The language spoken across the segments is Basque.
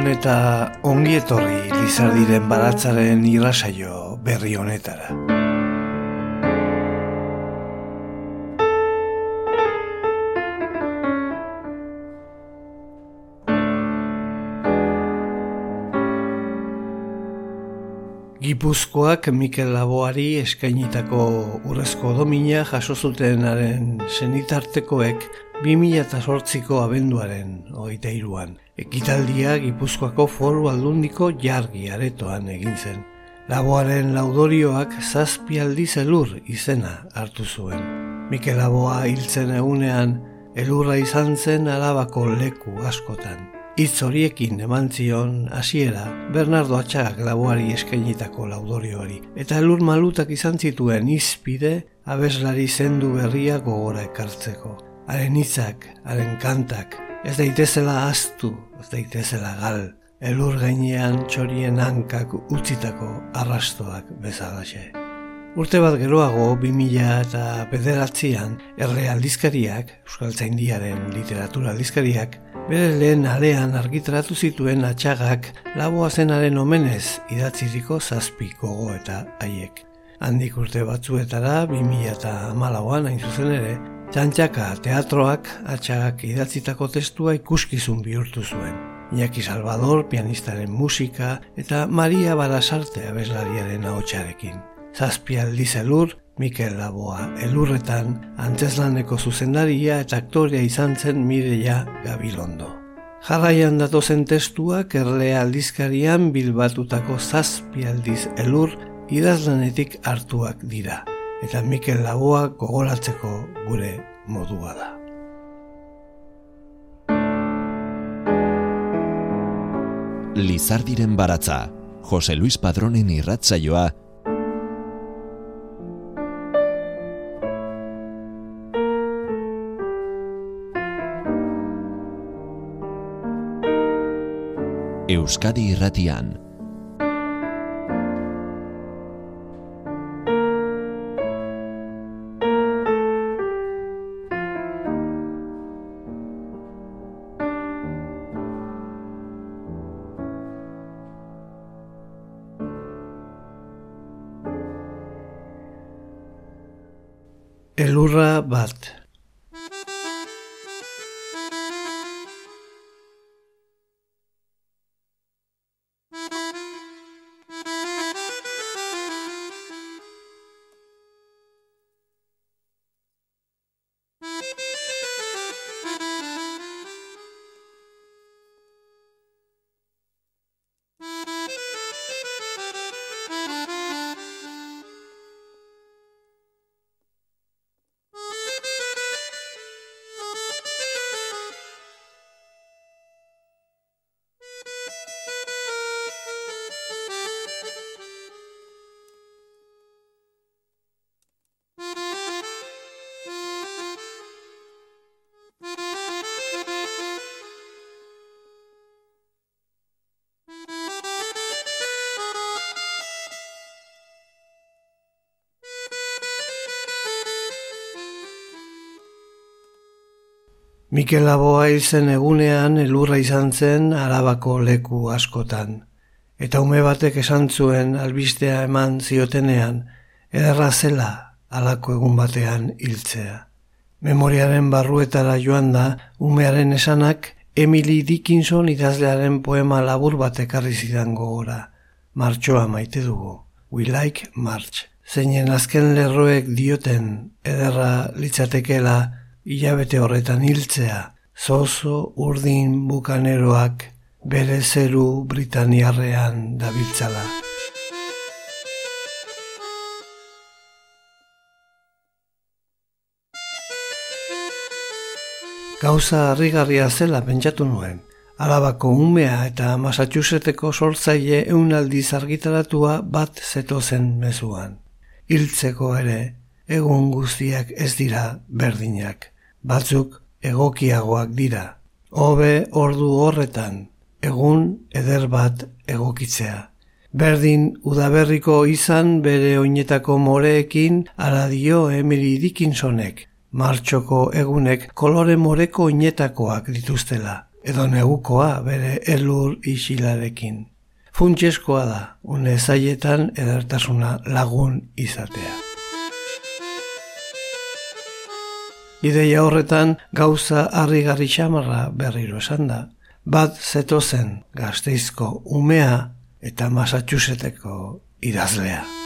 Egunon eta ongi etorri Lizardiren baratzaren irrasaio berri honetara. Gipuzkoak Mikel Laboari eskainitako urrezko domina jaso zutenaren senitartekoek 2008ko abenduaren oita iruan. Ekitaldia Gipuzkoako foru aldundiko jargi aretoan egin zen. Laboaren laudorioak zazpi aldi zelur izena hartu zuen. Mikel Laboa hiltzen egunean, elurra izan zen alabako leku askotan. Itz horiekin eman zion hasiera Bernardo Atxagak laboari eskainitako laudorioari. Eta elur malutak izan zituen izpide abeslari zendu berria gogora ekartzeko haren hitzak, haren kantak, ez daitezela astu, ez daitezela gal, elur gainean txorien hankak utzitako arrastoak bezalaxe. Urte bat geroago, 2000 eta bederatzean, erre aldizkariak, Euskal Zaindiaren literatura aldizkariak, bere lehen alean argitratu zituen atxagak laboa zenaren omenez idatziriko zazpi gogo eta haiek. Handik urte batzuetara, 2000 eta malauan hain zuzen ere, Txantxaka teatroak atxagak idatzitako testua ikuskizun bihurtu zuen. Iñaki Salvador pianistaren musika eta Maria Balasarte abeslariaren ahotsarekin. Zazpi aldi zelur, Mikel Laboa elurretan antzeslaneko zuzendaria eta aktorea izan zen Mireia Gabilondo. Jarraian datozen testuak erle aldizkarian bilbatutako zazpi aldiz elur idazlanetik hartuak dira eta Mikel Lagoa gogoratzeko gure modua da. Lizardiren baratza, Jose Luis Padronen irratzaioa, Euskadi irratian, Mikel Laboa izen egunean elurra izan zen arabako leku askotan. Eta ume batek esan zuen albistea eman ziotenean, ederra zela alako egun batean hiltzea. Memoriaren barruetara joan da, umearen esanak Emily Dickinson idazlearen poema labur bat ekarri zidan gogora. Martxoa maite dugu. We like March. Zeinen azken lerroek dioten ederra litzatekela hilabete horretan hiltzea, zozo urdin bukaneroak bere zeru Britaniarrean dabiltzala. Gauza harrigarria zela pentsatu nuen. Alabako umea eta Massachusettseko sortzaile eunaldi argitaratua bat zetozen mezuan. Hiltzeko ere, egun guztiak ez dira berdinak. Batzuk egokiagoak dira. Hobe ordu horretan, egun eder bat egokitzea. Berdin udaberriko izan bere oinetako moreekin ala dio Emily Dickinsonek. Martxoko egunek kolore moreko oinetakoak dituztela. edo negukoa bere elur isilarekin. Funtseskoa da, une zaietan edertasuna lagun izatea. Ideia horretan gauza harrigarri xamarra berriro esan da, bat zetozen gazteizko umea eta Massachusettseko idazlea.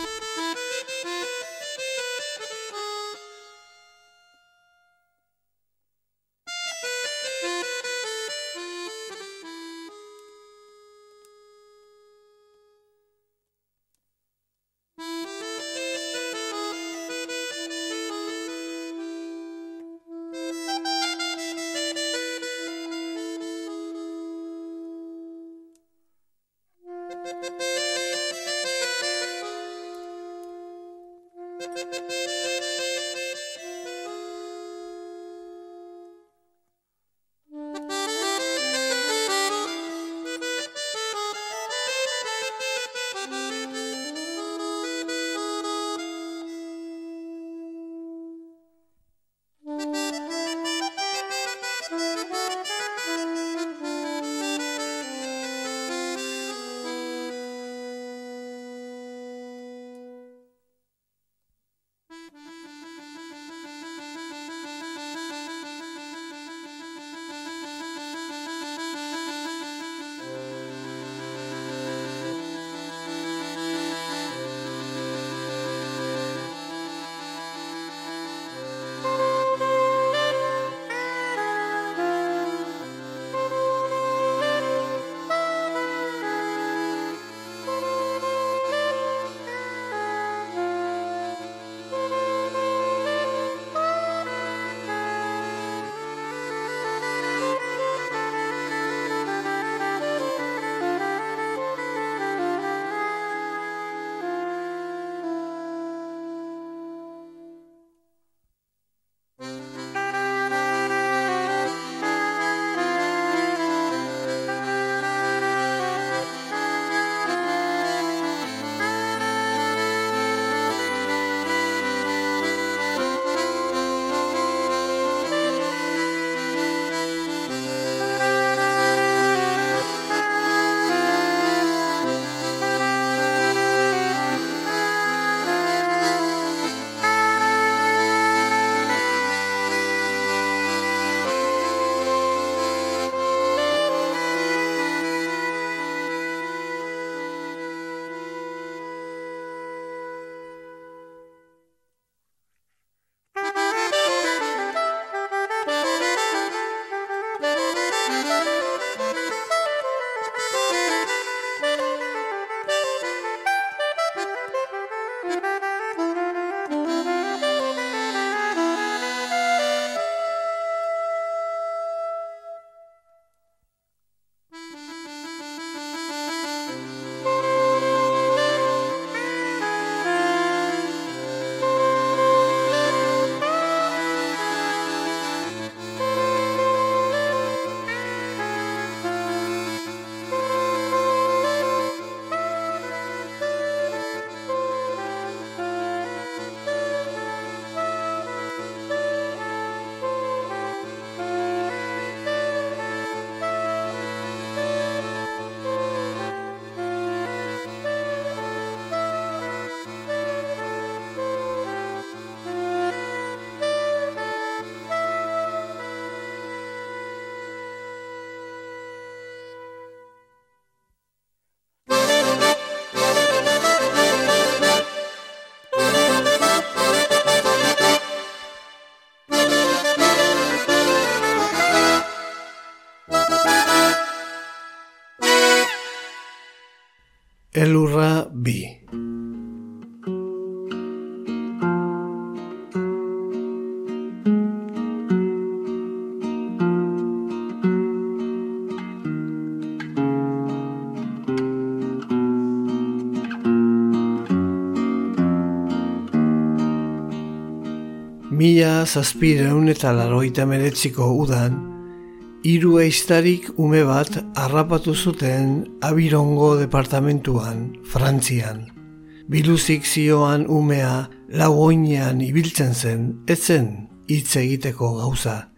Elurra bi. Mila zazpireun eta laroita meretziko udan, hiru eiztarik ume bat harrapatu zuten Abirongo departamentuan, Frantzian. Biluzik zioan umea lagoinean ibiltzen zen, etzen hitz egiteko gauza.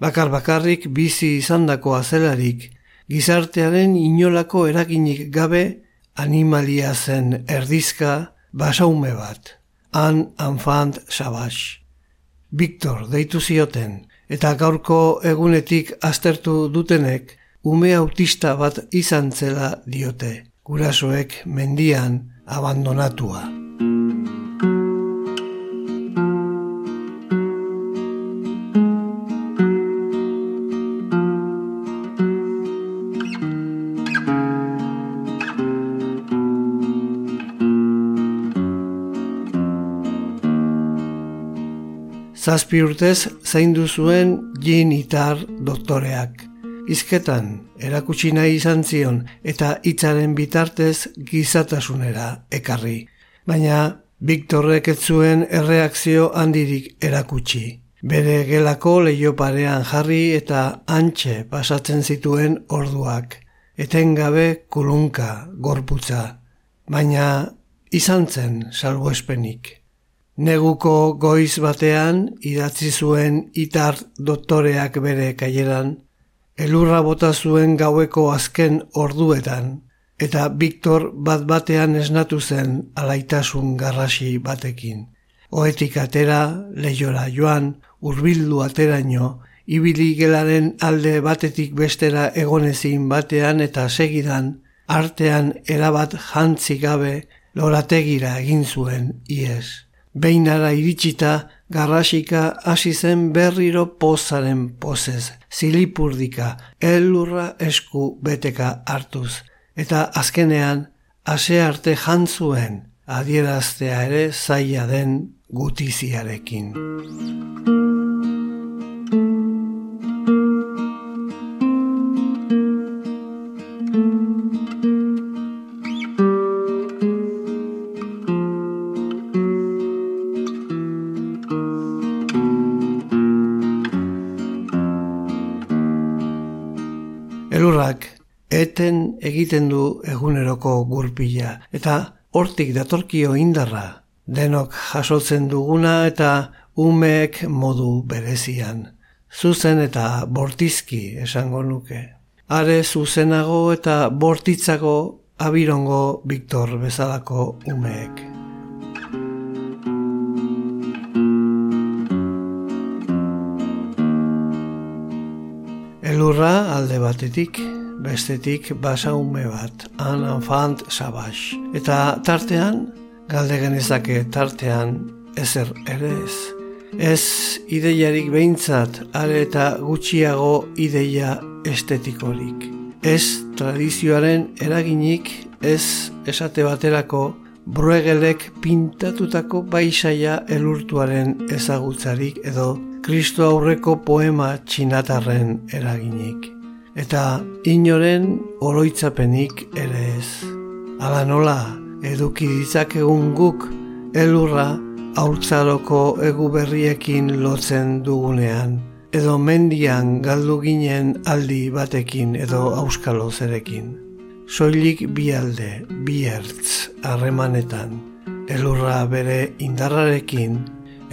bakar bakarrik bizi izandako azelarik, gizartearen inolako eraginik gabe animalia zen erdizka basaume bat, han anfant sabas. Victor deitu zioten, eta gaurko egunetik aztertu dutenek, ume autista bat izan zela diote, gurasoek mendian abandonatua. Zazpi urtez zaindu zuen genitar doktoreak. Izketan, erakutsi nahi izan zion eta hitzaren bitartez gizatasunera ekarri. Baina, Viktorrek ez zuen erreakzio handirik erakutsi. Bere gelako leio parean jarri eta antxe pasatzen zituen orduak. Etengabe kulunka, gorputza. Baina, izan zen salbuespenik. Neguko goiz batean idatzi zuen itar doktoreak bere kaieran, elurra bota zuen gaueko azken orduetan, eta Viktor bat batean esnatu zen alaitasun garrasi batekin. Oetik atera, lehiora joan, urbildu ateraino, ibili gelaren alde batetik bestera egonezin batean eta segidan, artean erabat jantzi gabe lorategira egin zuen ies. Beinara iritsita, garrasika hasi zen berriro pozaren pozez, zilipurdika, elurra esku beteka hartuz, eta azkenean, ase arte jantzuen, adieraztea ere zaila den gutiziarekin. Eten egiten du eguneroko gurpila eta hortik datorkio indarra. Denok jasotzen duguna eta umeek modu berezian. Zuzen eta bortizki esango nuke. Are zuzenago eta bortitzago abirongo Victor bezalako umeek. Elurra alde batetik, bestetik basaume bat, an enfant sabas. Eta tartean, galde genezake tartean, ezer ere ez. Ez ideiarik behintzat, are eta gutxiago ideia estetikorik. Ez tradizioaren eraginik, ez esate baterako, bruegelek pintatutako baisaia elurtuaren ezagutzarik edo Kristo aurreko poema txinatarren eraginik eta inoren oroitzapenik ere ez. Ala nola, eduki ditzakegun guk, elurra haurtzaroko egu berriekin lotzen dugunean, edo mendian galdu ginen aldi batekin edo auskalo zerekin. Soilik bi alde, bi ertz, harremanetan, elurra bere indarrarekin,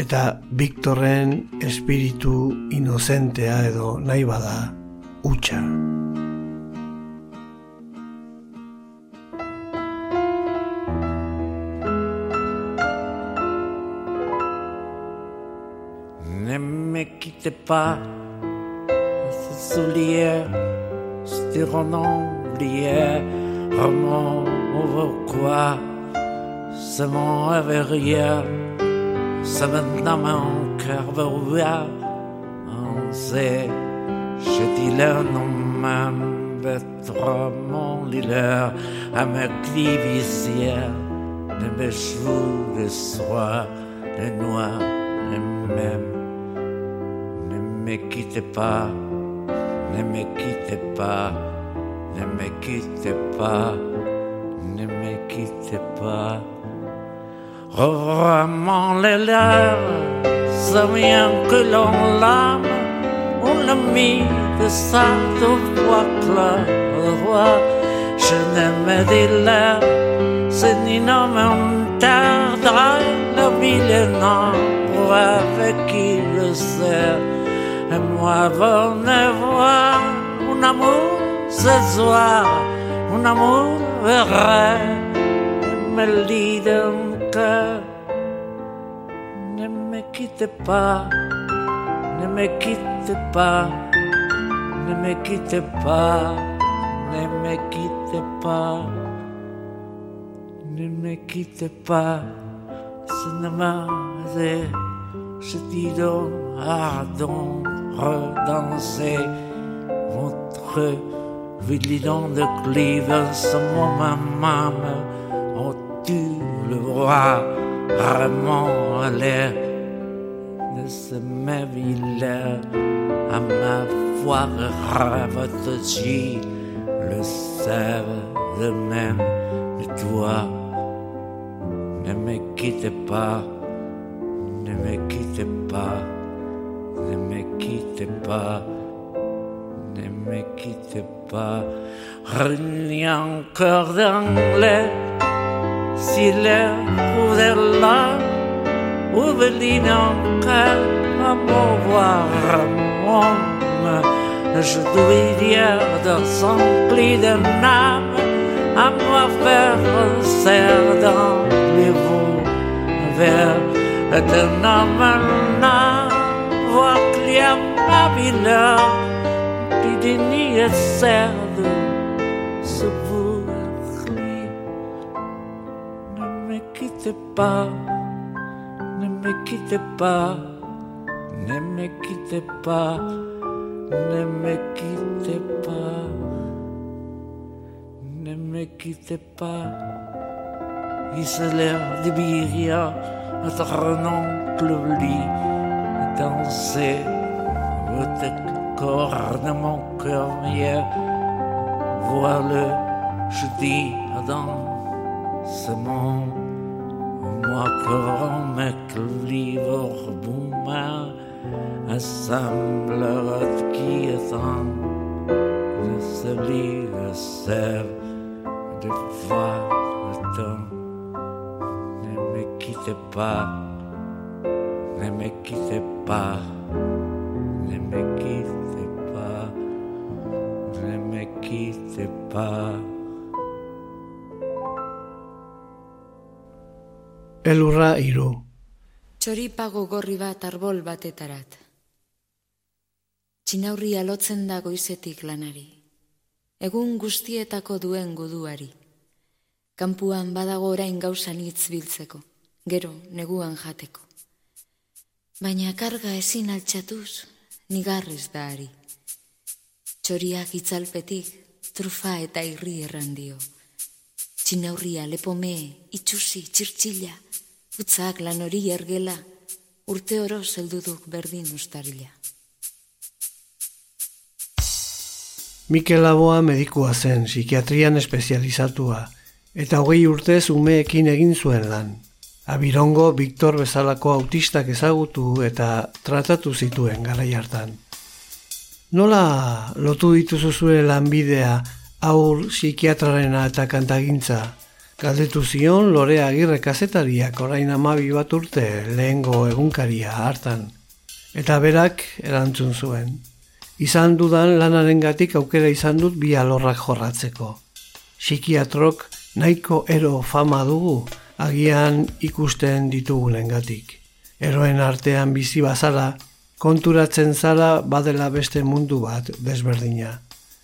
eta Viktorren espiritu inozentea edo nahi bada, hutsa. Ne me quittez pas, ce soulier, stirant oublié, roman pourquoi, c'est mon rien, c'est maintenant mon cœur veut on sait. Jötilenom embetramon lila de Ne bechvou le soir Le noir le même. Ne me quitte pas Ne me quitte pas Ne me quitte pas Ne me quitte pas. Revois-moi les lèvres, ça vient que l'on lave mis de sa voix claire. Je n'aime des l'air, c'est ni nom la ville est nombre avec qui le sert. Et moi, venez voir mon amour ce soir, mon amour vrai, me lit le cœur. Ne me quitte pas, ne me quitte pas, ne me quitte pas, ne me quitte pas, ne me quitte pas, ce ne m'a je dis donc, ardent, redanser votre vigilant de clive, ce moment même, oh tu le vois vraiment à de ce ville à ma foi de le sève de même de toi? Ne me quitte pas ne me quitte pas, ne me quitte pas, ne me quitte pas. Rien encore dans l'air, si l'air ouvre ouvre-les encore à mon voir, homme. Je dois dire dans son pli de âme, à moi faire un dans les vous vers de homme là, voir qu'il y a ma ville, qui dénie cerf de ce vous ne me quitte pas quittez pas. Ne me quittez pas. Ne me quittez pas. Ne me quittez pas. Il se lève de Biria notre oncle lit danser. Votre corps de mon cœur meilleur. Vois-le, je dis dans ce kromek livor buma assemblerat kietan de se liga sev de fatan ne me quitte pas ne me quitte pas ne me quitte pas ne me quitte pas. Elurra iru. Txoripago gorri bat arbol batetarat. Txinaurria lotzen dago izetik lanari. Egun guztietako duen guduari. Kampuan badago orain gauzan hitz biltzeko gero neguan jateko. Baina karga ezin altxatuz, nigarrez da ari. Txoriak itzalpetik, trufa eta irri erran dio. Txinaurria, lepome, itxusi, txirtxila, utzak lan hori ergela, urte oro zelduduk berdin ustarila. Mikel Laboa medikua zen, psikiatrian espezializatua, eta hogei urtez umeekin egin zuen lan. Abirongo Victor bezalako autistak ezagutu eta tratatu zituen garai hartan. Nola lotu dituzu zure lanbidea aur psikiatrarena eta kantagintza? Galdetu zion lore agirre kazetariak orain amabi bat urte lehengo egunkaria hartan. Eta berak erantzun zuen. Izan dudan lanaren gatik aukera izan dut bi alorrak jorratzeko. Psikiatrok nahiko ero fama dugu, agian ikusten ditugunengatik. Eroen artean bizi bazara, konturatzen zara badela beste mundu bat desberdina.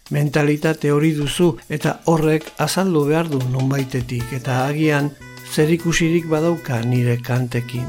Mentalitate hori duzu eta horrek azaldu behar du nonbaitetik eta agian zer ikusirik badauka nire kantekin.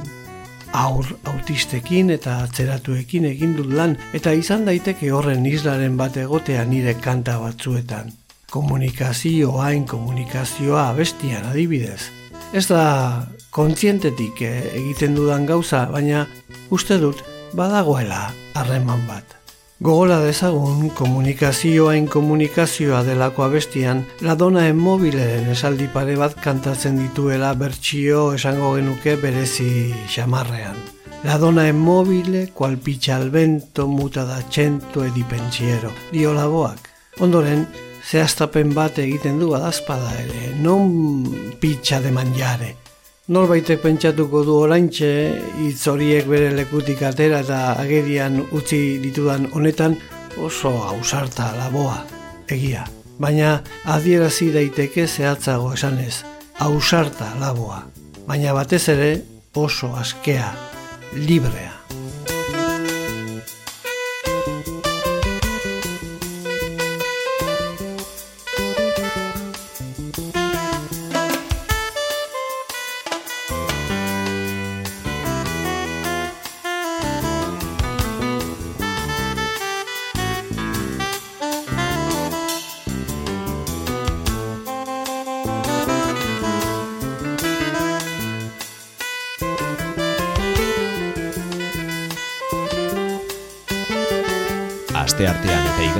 Aur autistekin eta atzeratuekin egin dut lan eta izan daiteke horren islaren bat egotea nire kanta batzuetan. Komunikazioa, komunikazioa bestian adibidez ez da kontzientetik eh, egiten dudan gauza, baina uste dut badagoela harreman bat. Gogola dezagun komunikazioa delako abestian, ladona enmobileen esaldi pare bat kantatzen dituela bertsio esango genuke berezi xamarrean. Ladona enmobile, kual pitxa albento, muta da txento edipentsiero, dio laboak. Ondoren, zehaztapen bat egiten du adazpada ere, non pitxa de manjare. Norbaitek pentsatuko du oraintxe hitz horiek bere lekutik atera eta agerian utzi ditudan honetan oso ausarta laboa, egia. Baina adierazi daiteke zehatzago esanez, ausarta laboa. Baina batez ere oso askea, librea.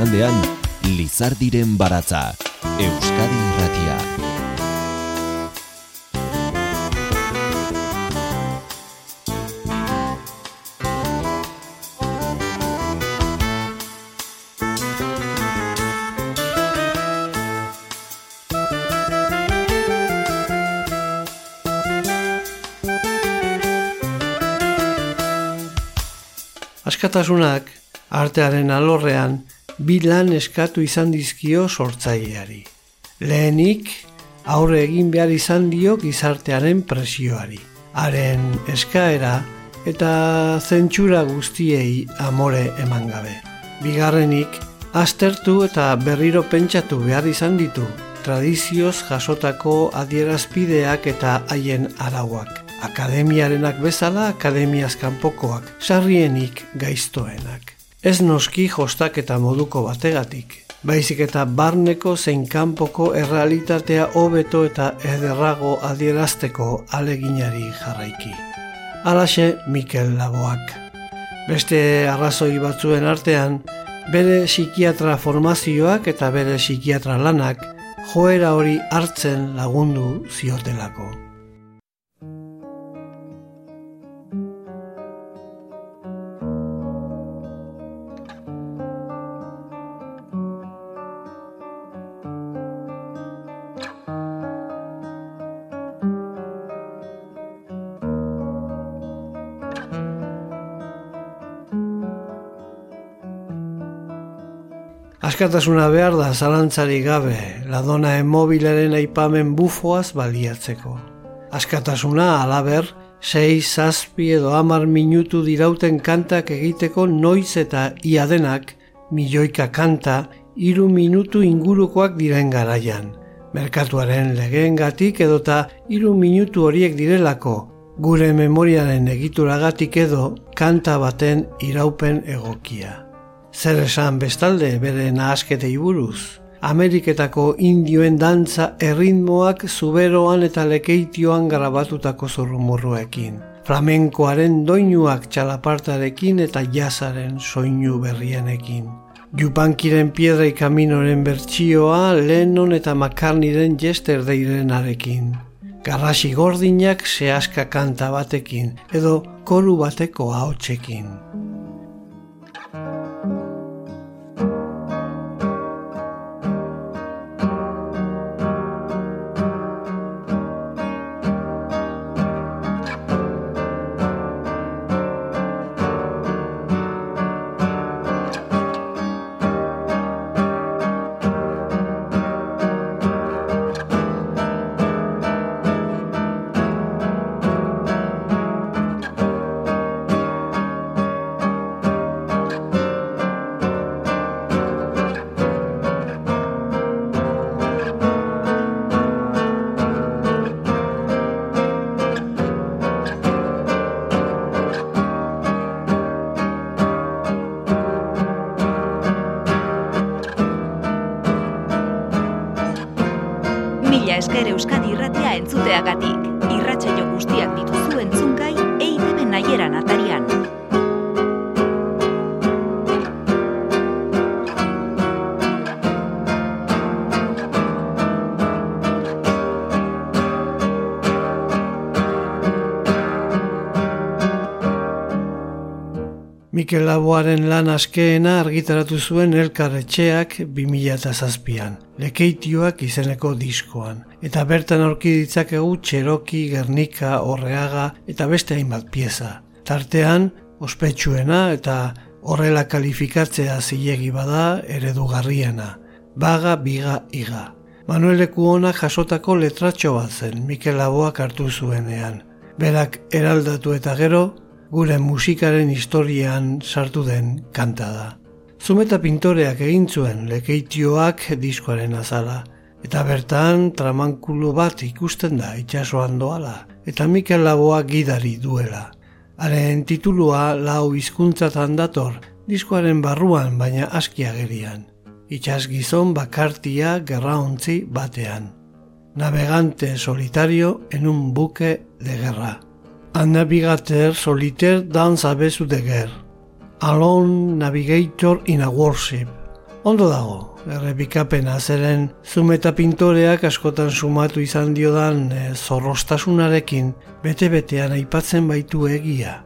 Igandean Lizardiren baratza Euskadi Irratia. Askatasunak artearen alorrean bi lan eskatu izan dizkio sortzaileari. Lehenik, aurre egin behar izan dio gizartearen presioari. Haren eskaera eta zentsura guztiei amore eman gabe. Bigarrenik, aztertu eta berriro pentsatu behar izan ditu tradizioz jasotako adierazpideak eta haien arauak. Akademiarenak bezala akademiaz kanpokoak, sarrienik gaiztoenak. Ez noski jostak eta moduko bategatik, baizik eta barneko zein kanpoko errealitatea hobeto eta ederrago adierazteko aleginari jarraiki. Alaxe Mikel Laboak. Beste arrazoi batzuen artean, bere psikiatra formazioak eta bere psikiatra lanak joera hori hartzen lagundu ziotelako. Askatasuna behar da zalantzari gabe, ladona emobilaren aipamen bufoaz baliatzeko. Askatasuna alaber, sei, zazpi edo amar minutu dirauten kantak egiteko noiz eta iadenak, milioika kanta, hiru minutu ingurukoak diren garaian. Merkatuaren legeengatik edota hiru minutu horiek direlako, gure memoriaren egituragatik edo kanta baten iraupen egokia. Zer esan bestalde bere nahasketei buruz. Ameriketako indioen dantza erritmoak zuberoan eta lekeitioan grabatutako zurrumurruekin. Flamenkoaren doinuak txalapartarekin eta jazaren soinu berrienekin. Jupankiren piedra kaminoren bertsioa Lennon eta Makarniren jester deirenarekin. Garrasi gordinak sehaska kanta batekin edo koru bateko ahotsekin. Mikel Laboaren lan askeena argitaratu zuen elkarretxeak 2007an, lekeitioak izeneko diskoan. Eta bertan aurki ditzakegu Txeroki, Gernika, Horreaga eta beste hainbat pieza. Tartean, ospetsuena eta horrela kalifikatzea zilegi bada eredugarriena. Baga, biga, iga. Manueleku honak jasotako letratxo bat zen Mikel Laboak hartu zuenean. Berak eraldatu eta gero, gure musikaren historian sartu den kanta da. Zumeta pintoreak egin zuen lekeitioak diskoaren azala, eta bertan tramankulo bat ikusten da itxasoan doala, eta Mikel Laboa gidari duela. Haren titulua lau hizkuntzatan dator, diskoaren barruan baina askiagerian. Itxas gizon bakartia gerraontzi batean. Navegante solitario en un buque de guerra. Un navigateur solitaire dans a besu de guerre. Alone navigator in a warship. Ondo dago, errepikapena zeren zumeta pintoreak askotan sumatu izan diodan e, zorrostasunarekin bete-betean aipatzen baitu egia.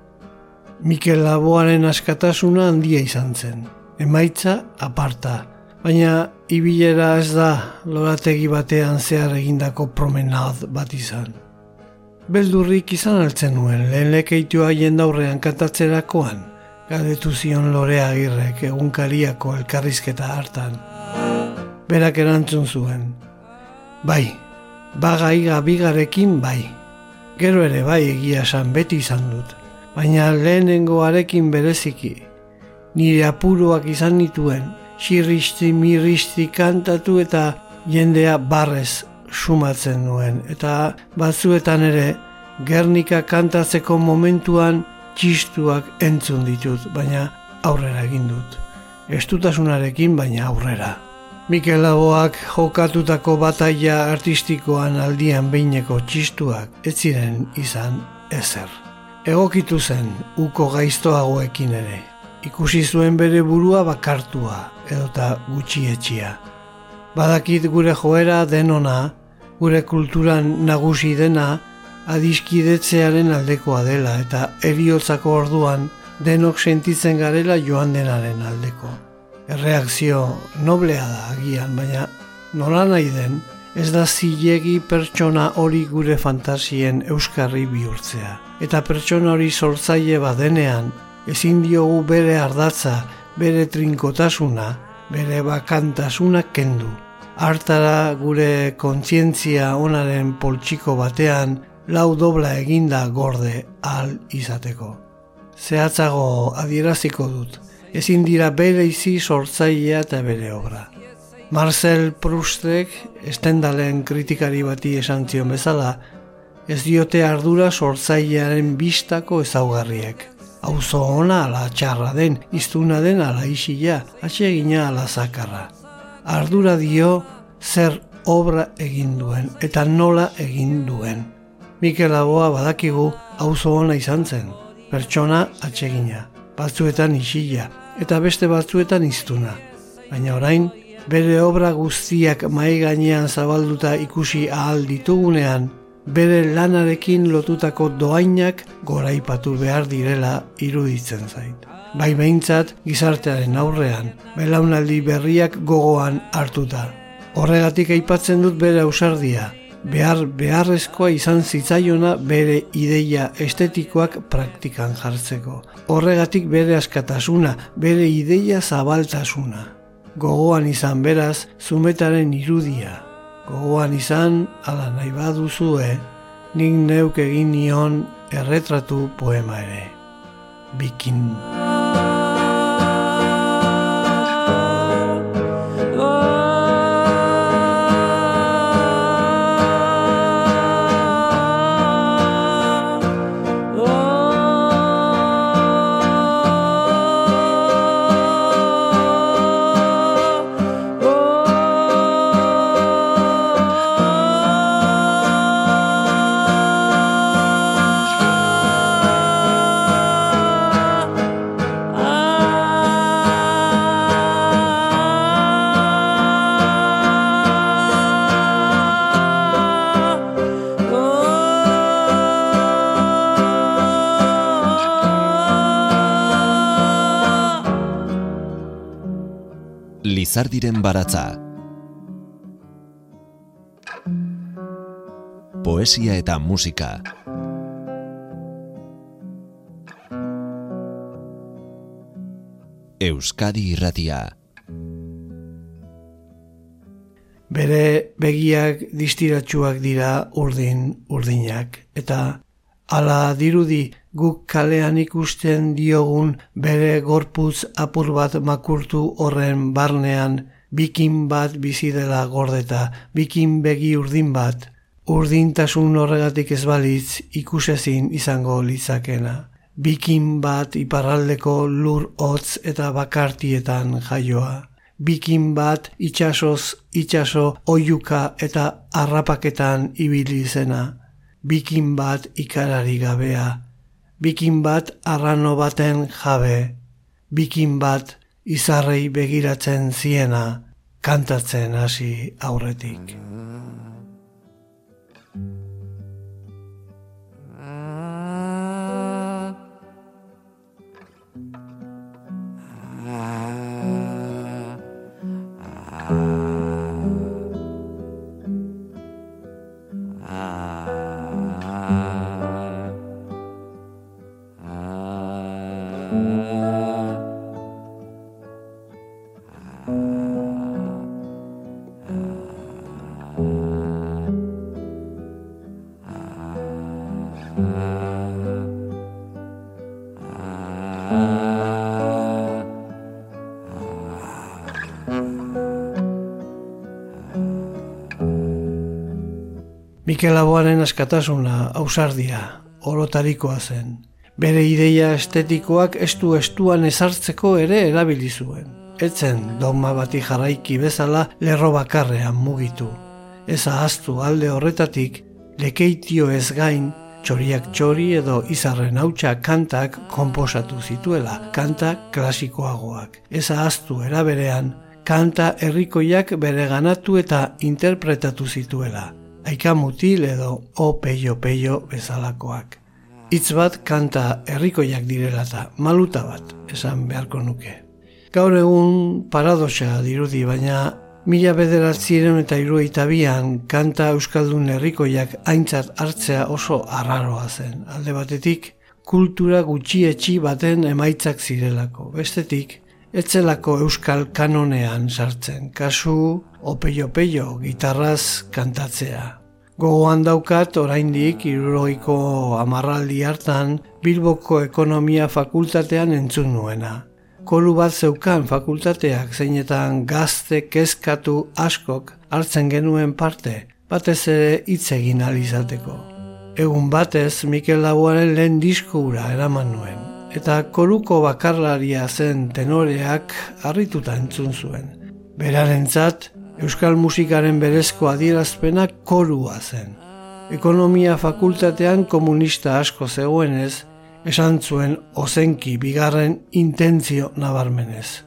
Mikel Laboaren askatasuna handia izan zen. Emaitza aparta, baina ibilera ez da lorategi batean zehar egindako promenad bat izan beldurrik izan altzen nuen lehen lekeitua jendaurrean kantatzerakoan, gadetu zion lorea agirrek egunkariako elkarrizketa hartan. Berak erantzun zuen. Bai, bagaiga bigarekin bai. Gero ere bai egia esan beti izan dut, baina lehenengoarekin bereziki. Nire apuruak izan nituen, xirristi mirristi kantatu eta jendea barrez sumatzen nuen eta batzuetan ere Gernika kantatzeko momentuan txistuak entzun ditut, baina aurrera egin dut. Estutasunarekin baina aurrera. Mikel Laboak jokatutako bataia artistikoan aldian behineko txistuak ez ziren izan ezer. Egokitu zen uko gaiztoagoekin ere. Ikusi zuen bere burua bakartua edota gutxietxia. Badakit gure joera denona gure kulturan nagusi dena adiskidetzearen aldekoa dela eta eriotzako orduan denok sentitzen garela joan denaren aldeko. Erreakzio noblea da agian, baina nola nahi den ez da zilegi pertsona hori gure fantasien euskarri bihurtzea. Eta pertsona hori sortzaile badenean ezin diogu bere ardatza, bere trinkotasuna, bere bakantasuna kendu hartara gure kontzientzia onaren poltsiko batean lau dobla eginda gorde al izateko. Zehatzago adieraziko dut, ezin dira bere izi sortzailea eta bere obra. Marcel Proustek, estendalen kritikari bati esan zion bezala, ez diote ardura sortzailearen bistako ezaugarriek. Auzo ona ala txarra den, iztuna den ala isila, atxegina ala zakarra ardura dio zer obra egin duen eta nola egin duen. Mikel Laboa badakigu auzo ona izan zen, pertsona atsegina, batzuetan isila eta beste batzuetan iztuna. Baina orain, bere obra guztiak mai gainean zabalduta ikusi ahal ditugunean, bere lanarekin lotutako doainak goraipatu behar direla iruditzen zait bai behintzat gizartearen aurrean, belaunaldi berriak gogoan hartuta. Horregatik aipatzen dut bere ausardia, behar beharrezkoa izan zitzaiona bere ideia estetikoak praktikan jartzeko. Horregatik bere askatasuna, bere ideia zabaltasuna. Gogoan izan beraz, zumetaren irudia. Gogoan izan, ala nahi baduzue, nik neuk egin nion erretratu poema ere. Bikin. Lizardiren baratza. Poesia eta musika. Euskadi irratia. Bere begiak distiratsuak dira urdin urdinak eta hala dirudi guk kalean ikusten diogun bere gorputz apur bat makurtu horren barnean bikin bat bizi dela gordeta, bikin begi urdin bat, urdintasun horregatik ez balitz ikusezin izango litzakena bikin bat iparraldeko lur hotz eta bakartietan jaioa. Bikin bat itxasoz itxaso oiuka eta arrapaketan ibili zena. Bikin bat ikarari gabea. Bikin bat arrano baten jabe. Bikin bat izarrei begiratzen ziena kantatzen hasi aurretik. Mikel Aboaren askatasuna, ausardia, orotarikoa zen. Bere ideia estetikoak estu estuan ezartzeko ere erabili zuen. Etzen dogma bati jarraiki bezala lerro bakarrean mugitu. Ez ahaztu alde horretatik, lekeitio ez gain, txoriak txori edo izarren hautsa kantak konposatu zituela, kanta klasikoagoak. Ez ahaztu eraberean, kanta herrikoiak bere ganatu eta interpretatu zituela aika mutil edo o peio peio bezalakoak. Itz bat kanta herrikoiak direla eta maluta bat esan beharko nuke. Gaur egun paradoxa dirudi baina mila bederatziren eta irueita bian kanta euskaldun herrikoiak aintzat hartzea oso arraroa zen. Alde batetik kultura gutxietxi baten emaitzak zirelako. Bestetik, etzelako euskal kanonean sartzen, kasu opeio-peio gitarraz kantatzea. Gogoan daukat oraindik iruroiko amarraldi hartan Bilboko Ekonomia Fakultatean entzun nuena. Kolu bat zeukan fakultateak zeinetan gazte kezkatu askok hartzen genuen parte, batez ere hitz egin alizateko. Egun batez Mikel Laboaren lehen diskura eraman nuen, eta koruko bakarlaria zen tenoreak harrituta entzun zuen. Berarentzat, Euskal musikaren berezko adierazpena korua zen. Ekonomia fakultatean komunista asko zegoenez, esan zuen ozenki bigarren intentzio nabarmenez.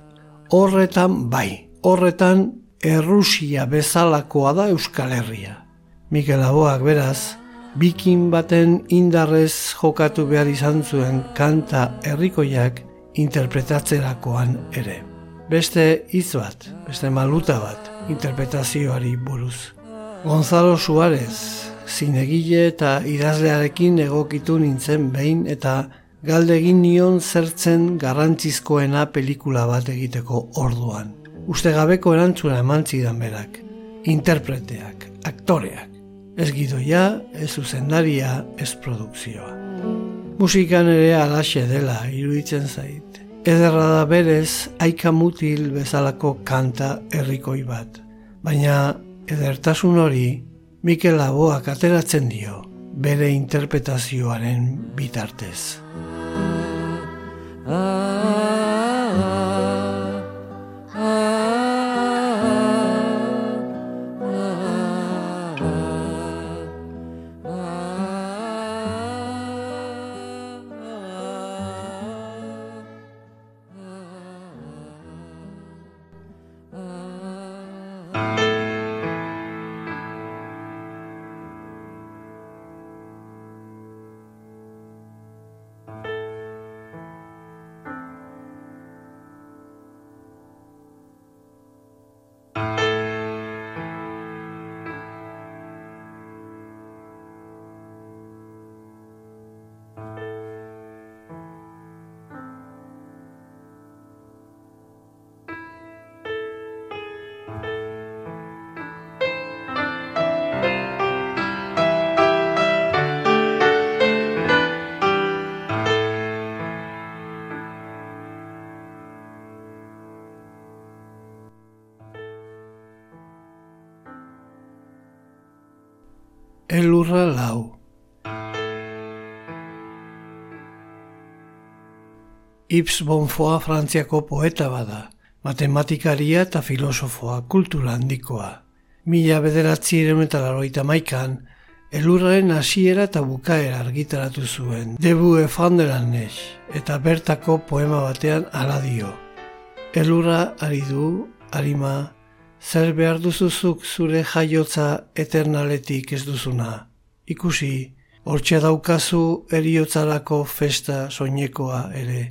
Horretan bai, horretan Errusia bezalakoa da Euskal Herria. Mikel Aboak beraz, bikin baten indarrez jokatu behar izan zuen kanta herrikoiak interpretatzerakoan ere. Beste hitz bat, beste maluta bat, interpretazioari buruz. Gonzalo Suárez, zinegile eta idazlearekin egokitu nintzen behin eta galdegin nion zertzen garrantzizkoena pelikula bat egiteko orduan. Uste gabeko erantzuna eman zidan berak. Interpreteak, aktoreak. Ez gidoia, ez zuzendaria, ez produkzioa. Musikan ere alaxe dela iruditzen zait ederra da berez aika mutil bezalako kanta herrikoi bat. Baina edertasun hori Mikel Laboak ateratzen dio bere interpretazioaren bitartez. Elurra lau. Ips Bonfoa frantziako poeta bada, matematikaria eta filosofoa kultura handikoa. Mila bederatzi eta laroita maikan, elurraren hasiera eta bukaera argitaratu zuen, debu efanderan eta bertako poema batean aladio. Elurra ari du, arima, zer behar duzuzuk zure jaiotza eternaletik ez duzuna. Ikusi, hortxe daukazu eriotzarako festa soinekoa ere,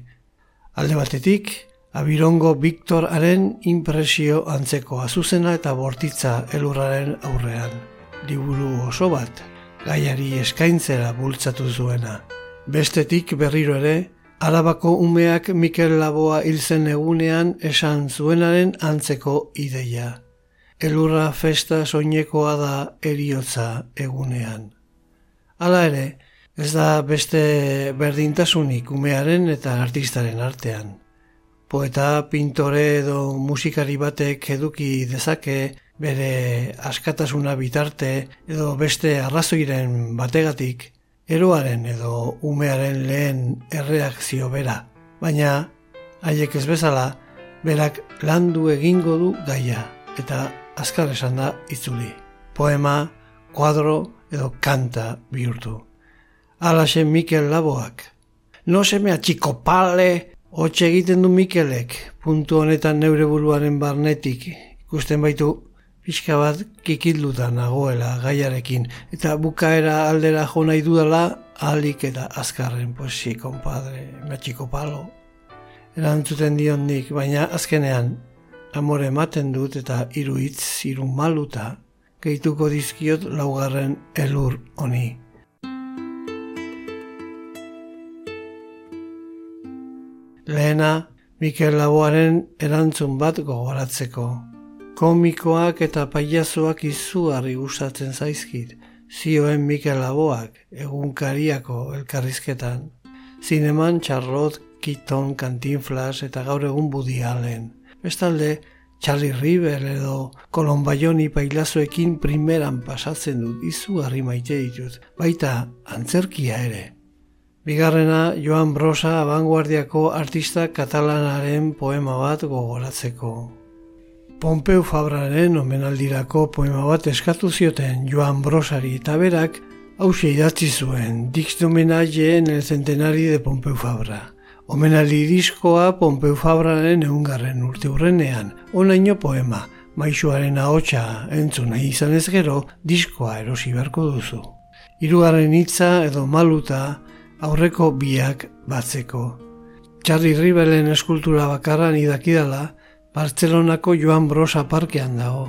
Alde batetik, Abirongo Viktoraren impresio antzeko azuzena eta bortitza elurraren aurrean. Liburu oso bat, gaiari eskaintzera bultzatu zuena. Bestetik berriro ere, Arabako umeak Mikel Laboa hilzen egunean esan zuenaren antzeko ideia. Elurra festa soinekoa da eriotza egunean. Hala ere, Ez da beste berdintasunik umearen eta artistaren artean. Poeta, pintore edo musikari batek eduki dezake bere askatasuna bitarte edo beste arrazoiren bategatik eroaren edo umearen lehen erreakzio bera. Baina, haiek ez bezala, berak landu egingo du gaia eta azkar esan da itzuli. Poema, kuadro edo kanta bihurtu alaxe Mikel Laboak. No se me atxikopale, hotxe egiten du Mikelek, puntu honetan neure buruaren barnetik, ikusten baitu pixka bat kikilduta nagoela gaiarekin, eta bukaera aldera jo nahi dudala, alik eta azkarren, pues si, compadre, me atxikopalo. Erantzuten dion nik, baina azkenean, amore ematen dut eta hiru hitz, hiru maluta, gehituko dizkiot laugarren elur honi. Lehena, Mikel Laboaren erantzun bat gogoratzeko. Komikoak eta paiazoak izugarri gustatzen zaizkit, zioen Mikel Laboak egunkariako elkarrizketan. Zineman Charlotte Keaton kantinflas eta gaur egun Budi Allen. Bestalde, Charlie River edo Kolombaioni pailazoekin primeran pasatzen dut izugarri maite ditut, baita antzerkia ere. Bigarrena, Joan Brosa abanguardiako artista katalanaren poema bat gogoratzeko. Pompeu Fabraren omenaldirako poema bat eskatu zioten Joan Brosari eta berak hause idatzi zuen Dix en el centenari de Pompeu Fabra. Omenaldi diskoa Pompeu Fabraren eungarren urte hurrenean, onaino poema, maixuaren ahotsa entzuna izan ez gero, diskoa erosi beharko duzu. Hirugarren hitza edo maluta, aurreko biak batzeko. Txarri Ribelen eskultura bakarran idakidala, Bartzelonako Joan Brosa parkean dago,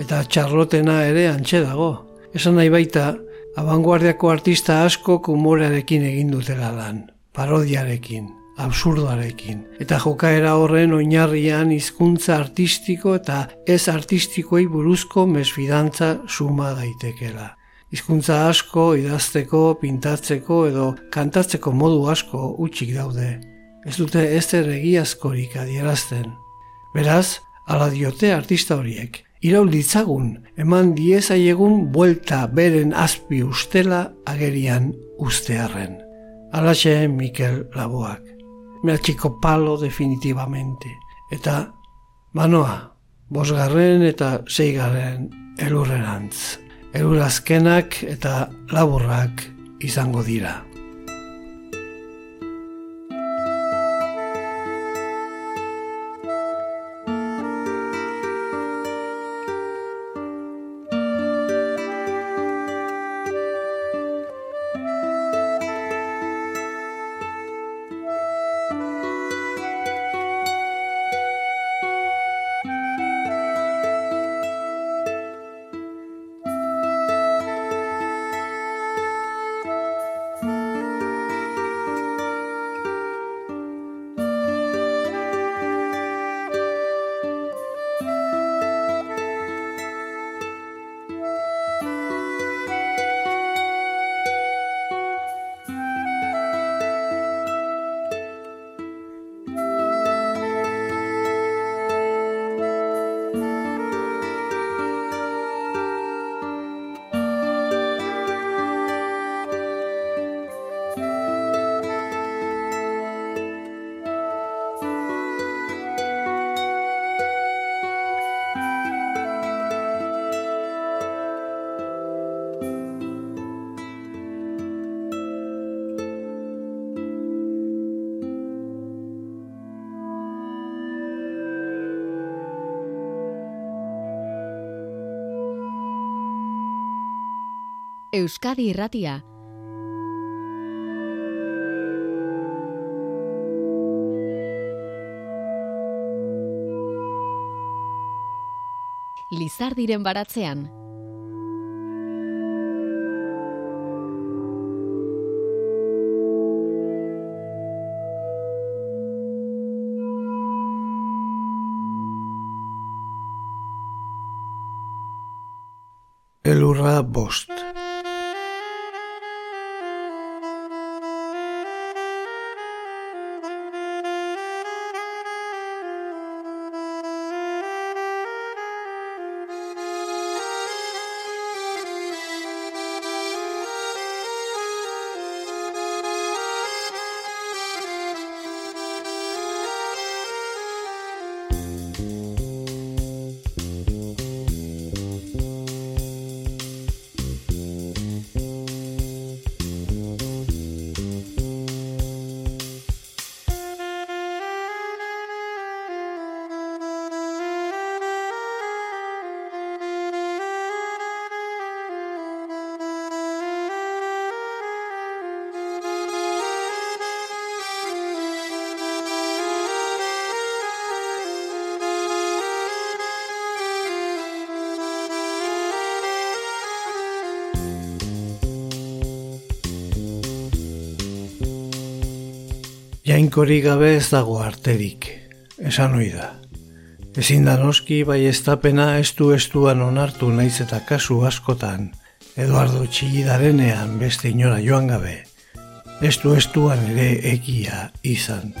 eta txarlotena ere antxe dago. Esan nahi baita, abanguardiako artista asko kumorearekin egin dutela lan, parodiarekin, absurdoarekin, eta jokaera horren oinarrian hizkuntza artistiko eta ez artistikoi buruzko mesfidantza suma daitekela. Hizkuntza asko idazteko, pintatzeko edo kantatzeko modu asko utxik daude. Ez dute ez egiazkorik adierazten. Beraz, ala diote artista horiek. Iraul ditzagun, eman diezaiegun buelta beren azpi ustela agerian ustearren. Alaxe Mikel Laboak. Mehatxiko palo definitivamente. Eta, manoa, bosgarren eta zeigarren elurrerantz eurazkenak eta laburrak izango dira. Euskadi Irratia. Lizardiren baratzean. Elurra bost. Jainkori gabe ez dago arterik, esan ohi da. Ezin da noski bai estapena estu estuan onartu naiz eta kasu askotan, Eduardo Txillidarenean beste inora joan gabe, estu estuan ere egia izan.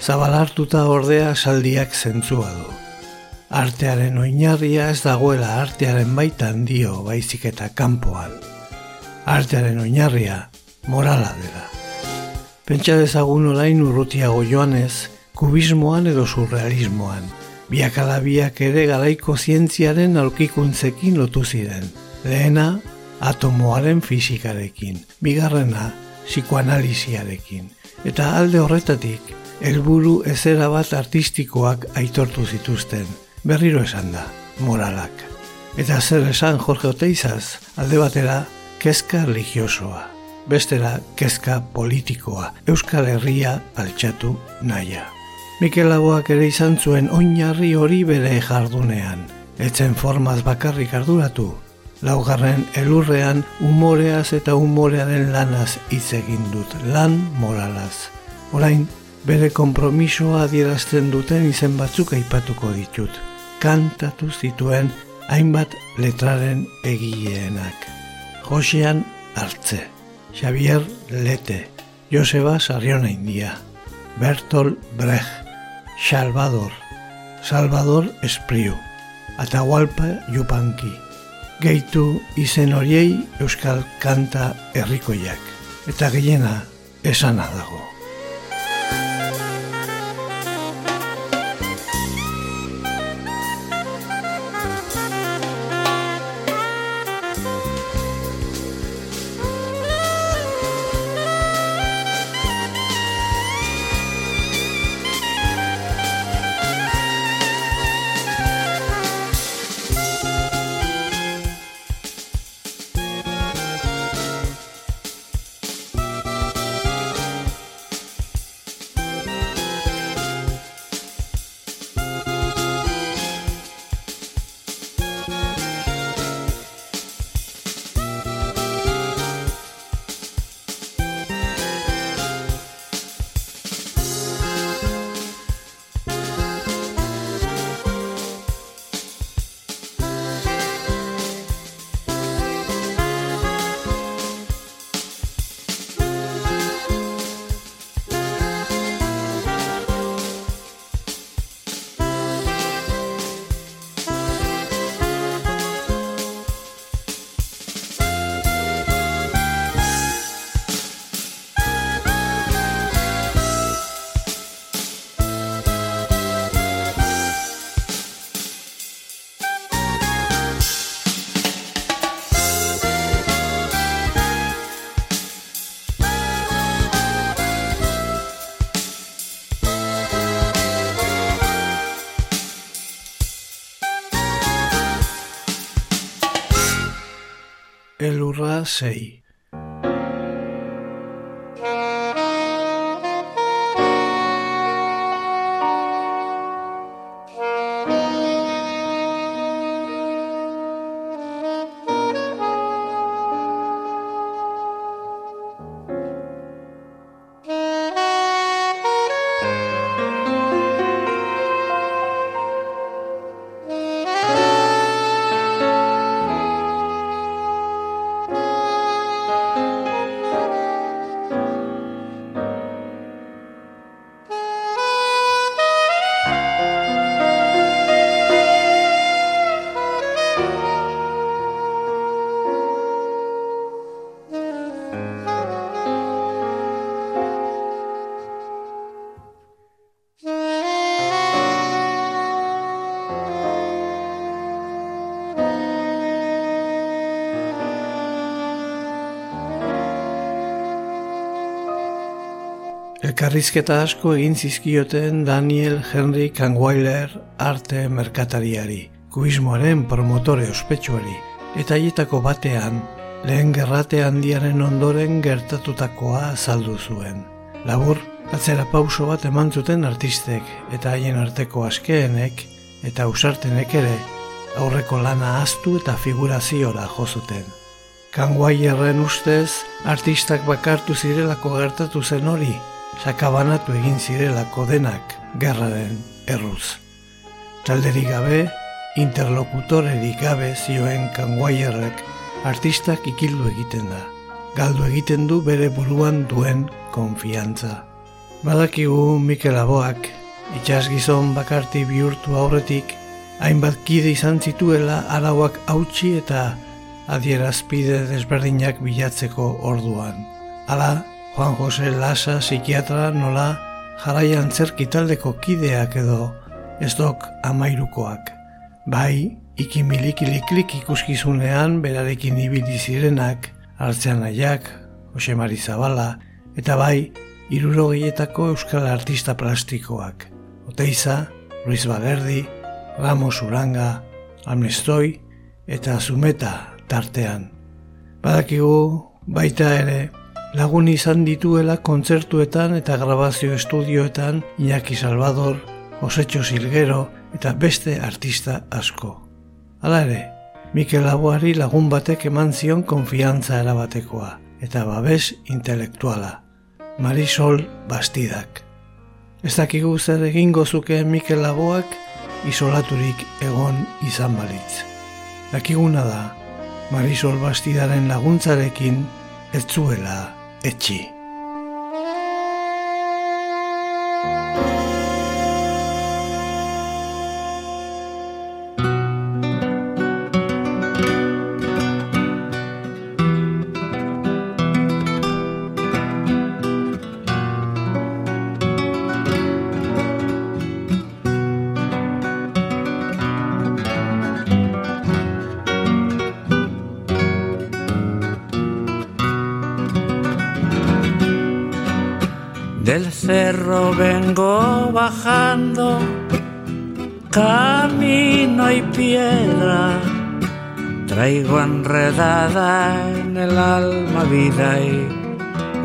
Zabalartuta ordea saldiak zentzua du. Artearen oinarria ez dagoela artearen baitan dio baizik eta kanpoan. Artearen oinarria morala dela. Pentsa dezagun orain urrutiago joanez, kubismoan edo surrealismoan. Biak alabiak ere garaiko zientziaren aurkikuntzekin lotu ziren. Lehena, atomoaren fizikarekin. Bigarrena, psikoanaliziarekin. Eta alde horretatik, helburu ezera bat artistikoak aitortu zituzten. Berriro esan da, moralak. Eta zer esan Jorge Oteizaz, alde batera, kezka religiosoa bestera kezka politikoa, Euskal Herria altxatu naia. Mikel Laboak ere izan zuen oinarri hori bere jardunean. Etzen formaz bakarrik arduratu, laugarren elurrean umoreaz eta umorearen lanaz hitz egin dut, lan moralaz. Orain, bere konpromisoa adierazten duten izen batzuk aipatuko ditut. Kantatu zituen hainbat letraren egienak. Josean hartze. Xavier Lete, Joseba Sarriona India, Bertol Brecht, Salvador, Salvador Espriu, Atahualpa Yupanki, Geitu izen horiei Euskal Kanta Herrikoiak, eta gehiena esana dago. Elurra zei. Elkarrizketa asko egin zizkioten Daniel Henry Kangweiler arte merkatariari, kubismoaren promotore ospetsuari, eta hietako batean, lehen gerrate handiaren ondoren gertatutakoa azaldu zuen. Labur, atzera pauso bat eman zuten artistek eta haien arteko askeenek eta usartenek ere aurreko lana astu eta figuraziora jozuten. Kanguaierren ustez, artistak bakartu zirelako gertatu zen hori, sakabanatu egin zirelako denak gerraren erruz. Talderik gabe, interlokutorerik gabe zioen kanguaierrek artistak ikildu egiten da. Galdu egiten du bere buruan duen konfiantza. Badakigu Mikel Aboak, itxas gizon bakarti bihurtu aurretik, hainbat kide izan zituela arauak hautsi eta adierazpide desberdinak bilatzeko orduan. Hala, Juan Jose Lasa psikiatra nola jaraian taldeko kideak edo ez dok amairukoak. Bai, ikimilikiliklik ikuskizunean berarekin ibili zirenak, hartzean aiak, Jose Mari Zabala, eta bai, irurogietako euskal artista plastikoak. Oteiza, Luis Bagerdi, Ramos Uranga, Amnestoi eta Zumeta tartean. Badakigu, baita ere, lagun izan dituela kontzertuetan eta grabazio estudioetan Iñaki Salvador, Josetxo Silgero eta beste artista asko. Hala ere, Mikel Laboari lagun batek eman zion konfiantza erabatekoa eta babes intelektuala. Marisol Bastidak. Ez dakigu zer egingo zuke Mikel Laboak isolaturik egon izan balitz. Dakiguna da, Marisol Bastidaren laguntzarekin ez zuela a ti. Cerro vengo bajando, camino y piedra. Traigo enredada en el alma vida y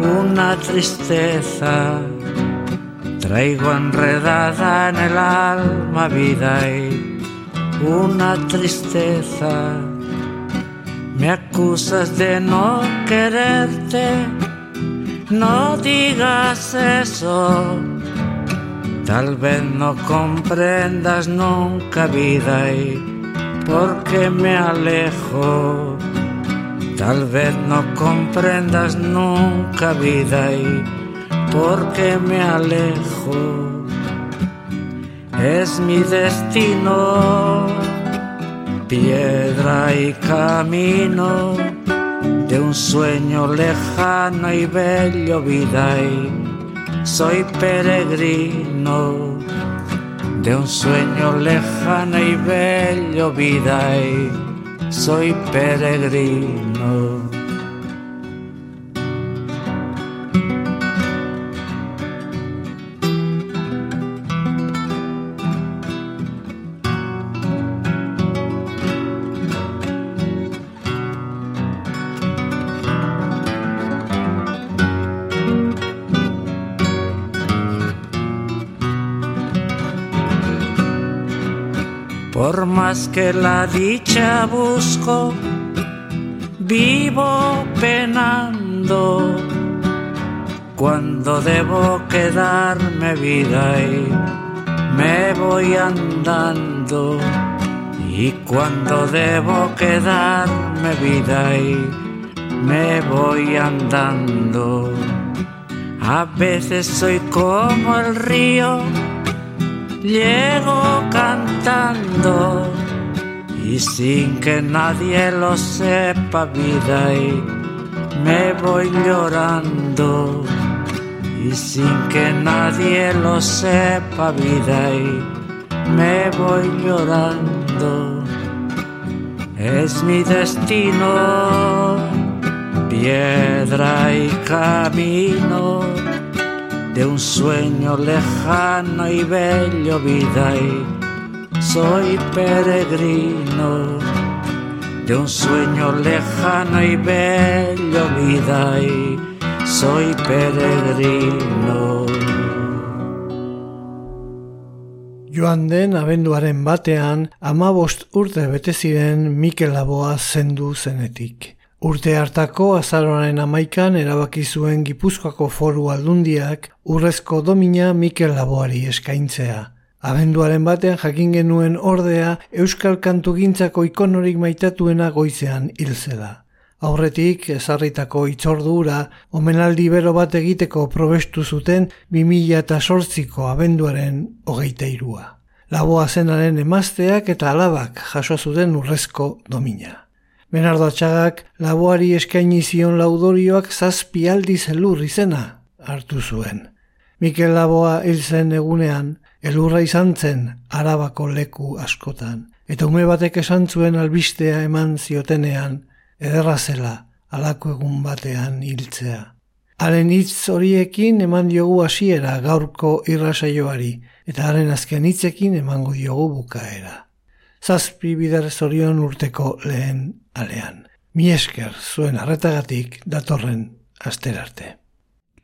una tristeza. Traigo enredada en el alma vida y una tristeza. Me acusas de no quererte no digas eso. Tal vez no comprendas nunca vida y por qué me alejo. Tal vez no comprendas nunca vida y por qué me alejo. Es mi destino, piedra y camino de un sueño lejano y bello vida y soy peregrino de un sueño lejano y bello vida y soy peregrino que la dicha busco, vivo penando. Cuando debo quedarme vida y me voy andando. Y cuando debo quedarme vida y me voy andando. A veces soy como el río, llego cantando y sin que nadie lo sepa vida y me voy llorando y sin que nadie lo sepa vida y me voy llorando. Es mi destino piedra y camino de un sueño lejano y bello vida y soy peregrino de un sueño lejano y bello vida y soy peregrino. Joan den abenduaren batean amabost urte bete ziren Mikel Laboa zendu zenetik. Urte hartako azaroaren amaikan erabaki zuen Gipuzkoako foru aldundiak urrezko domina Mikel Laboari eskaintzea. Abenduaren batean jakin genuen ordea Euskal Kantugintzako ikonorik maitatuena goizean hilzela. Aurretik ezarritako itzordura omenaldi bero bat egiteko probestu zuten 2008ko abenduaren hogeita irua. Laboa zenaren emazteak eta alabak jaso zuten urrezko domina. Benardo Atxagak laboari eskaini zion laudorioak zazpi aldi zelur izena hartu zuen. Mikel Laboa hil zen egunean, elurra izan zen arabako leku askotan, eta ume batek esan zuen albistea eman ziotenean, ederra zela alako egun batean hiltzea. Haren hitz horiekin eman diogu hasiera gaurko irrasaioari, eta haren azken hitzekin emango diogu bukaera zazpi bider zorion urteko lehen alean. Mi esker zuen arretagatik datorren asterarte.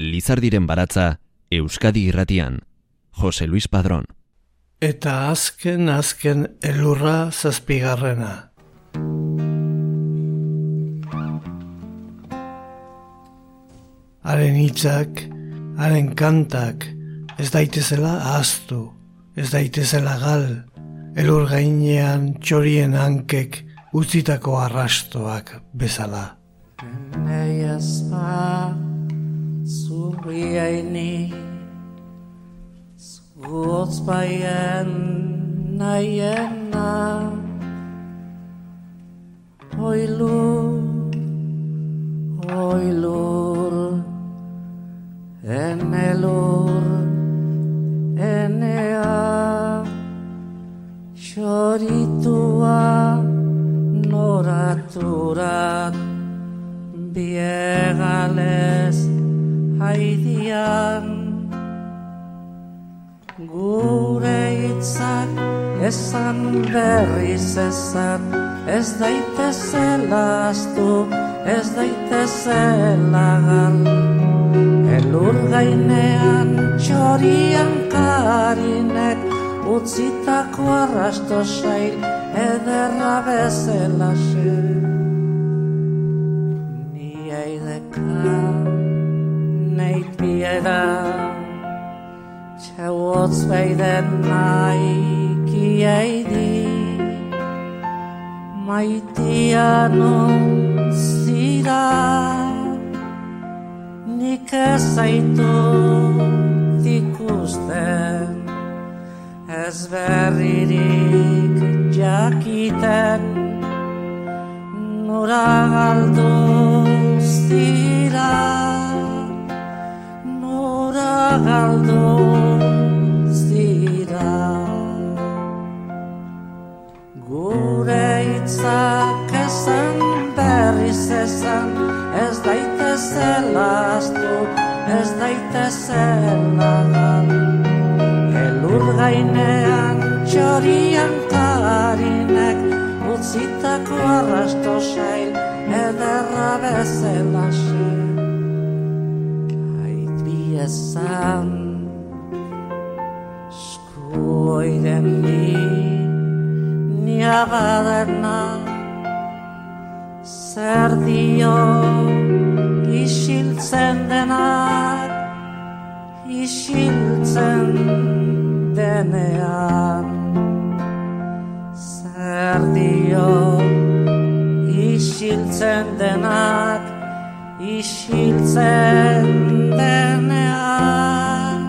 Lizardiren baratza Euskadi irratian, Jose Luis Padrón. Eta azken azken elurra zazpigarrena. Haren hitzak, haren kantak, ez daitezela ahaztu, ez daitezela gal, elur gainean txorien hankek utzitako arrastoak bezala. Nei ezpa zurriaini Zutz baien naiena Oilur, oilur Enelur, enea Txoritua noraturat Biegales haidian. Gure itzak esan berriz esan Ez daitezela astu, ez daitezela gal Elur gainean txorian karinek utzitako arrasto sail ederra bezela xe. Ni eideka, neit bieda, txauotz beiden naiki eidi, maitian zira, nik ezaitu ikusten ez berririk jakiten nora galdu zira. Nora galdu zira. Gure itzak esan berriz esan ez daitezela astu ez daitezela galdu gainean txorian karinek Utzitako arrasto sail ederra bezela xe Ait bi skuoiden ni mila badena zer dio isiltzen denak isiltzen denean zer dio isiltzen denak isiltzen denean.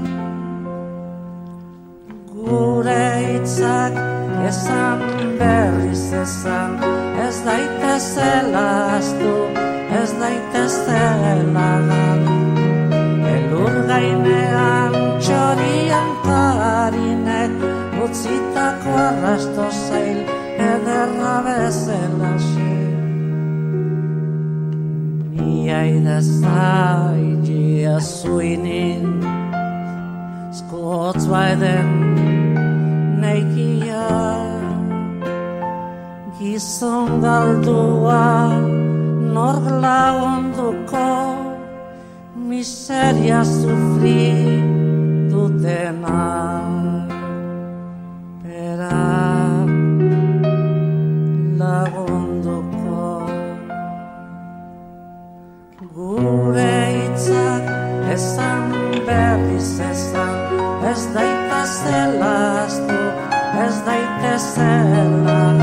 Gure itzak esan berriz esan ez daitezela astu ez daitezela utzitako arrasto zail ederra bezala xe Iaida zaitia zuinin Skotz baiden neikia Gizon galdua nor lagunduko Miseria sufri dutena Ez daitezela astu, ez daitezela